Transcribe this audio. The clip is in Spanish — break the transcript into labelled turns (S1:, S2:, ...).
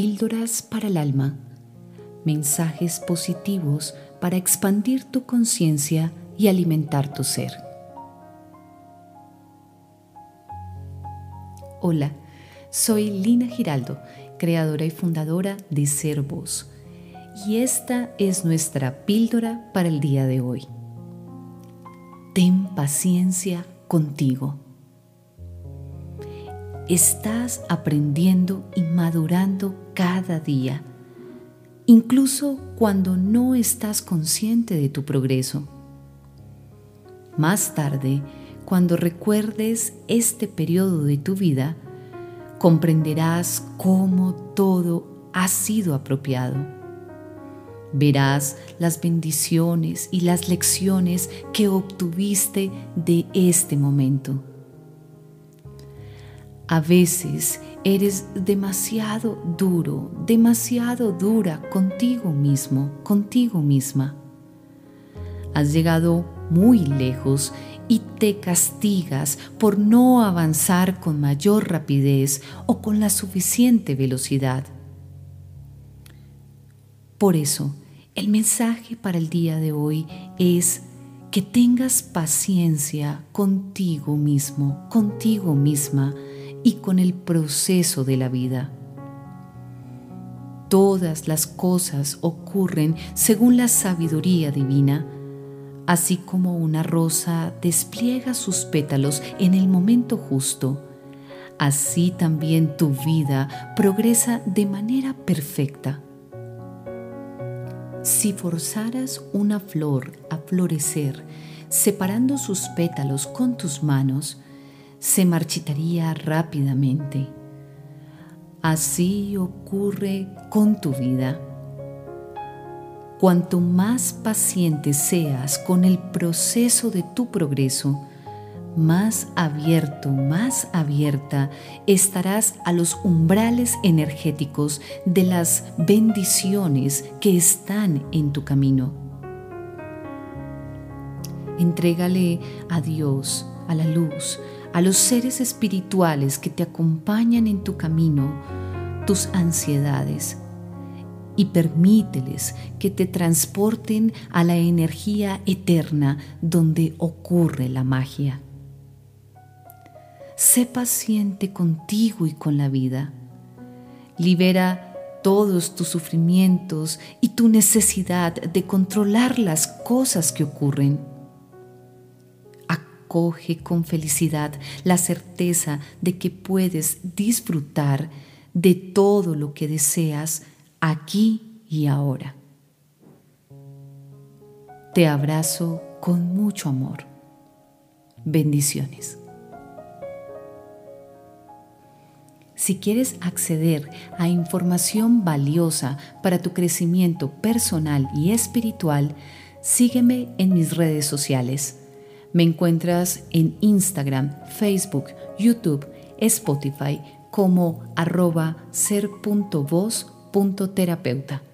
S1: Píldoras para el alma. Mensajes positivos para expandir tu conciencia y alimentar tu ser. Hola, soy Lina Giraldo, creadora y fundadora de Ser Voz, y esta es nuestra píldora para el día de hoy. Ten paciencia contigo. Estás aprendiendo y madurando cada día, incluso cuando no estás consciente de tu progreso. Más tarde, cuando recuerdes este periodo de tu vida, comprenderás cómo todo ha sido apropiado. Verás las bendiciones y las lecciones que obtuviste de este momento. A veces eres demasiado duro, demasiado dura contigo mismo, contigo misma. Has llegado muy lejos y te castigas por no avanzar con mayor rapidez o con la suficiente velocidad. Por eso, el mensaje para el día de hoy es que tengas paciencia contigo mismo, contigo misma y con el proceso de la vida. Todas las cosas ocurren según la sabiduría divina, así como una rosa despliega sus pétalos en el momento justo, así también tu vida progresa de manera perfecta. Si forzaras una flor a florecer, separando sus pétalos con tus manos, se marchitaría rápidamente. Así ocurre con tu vida. Cuanto más paciente seas con el proceso de tu progreso, más abierto, más abierta estarás a los umbrales energéticos de las bendiciones que están en tu camino. Entrégale a Dios, a la luz, a los seres espirituales que te acompañan en tu camino, tus ansiedades, y permíteles que te transporten a la energía eterna donde ocurre la magia. Sé paciente contigo y con la vida. Libera todos tus sufrimientos y tu necesidad de controlar las cosas que ocurren. Acoge con felicidad la certeza de que puedes disfrutar de todo lo que deseas aquí y ahora. Te abrazo con mucho amor. Bendiciones. Si quieres acceder a información valiosa para tu crecimiento personal y espiritual, sígueme en mis redes sociales. Me encuentras en Instagram, Facebook, YouTube, Spotify como arroba ser.voz.terapeuta.